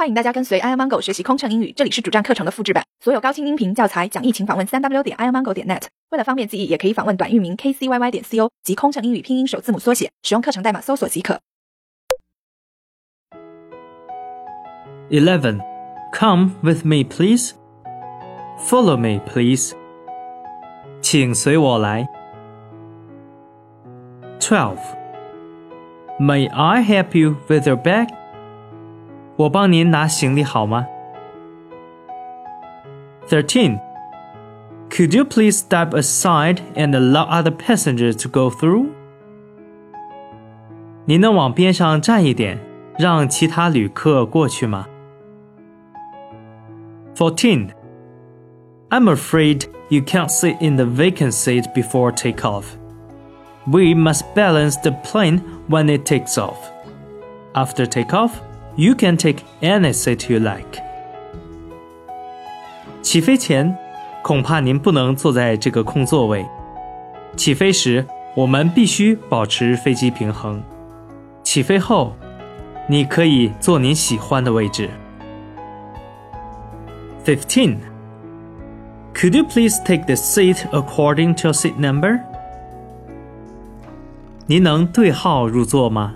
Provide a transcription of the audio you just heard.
欢迎大家跟随 i amango 学习空乘英语，这里是主站课程的复制版，所有高清音频教材讲义，请访问三 w 点 i amango 点 net。为了方便记忆，也可以访问短域名 kcyy 点 co 及空乘英语拼音首字母缩写，使用课程代码搜索即可。11. Come with me, please. Follow me, please. 请随我来。12. May I help you with your bag? 我帮您拿行李好吗？13. Could you please step aside and allow other passengers to go through? 您能往边上站一点，让其他旅客过去吗？14. I'm afraid you can't sit in the vacant seat before takeoff. We must balance the plane when it takes off. After takeoff, you can take any seat you like. 起飞前，恐怕您不能坐在这个空座位。起飞时，我们必须保持飞机平衡。起飞后，你可以坐您喜欢的位置。Fifteen. Could you please take the seat according to your seat number? 您能对号入座吗？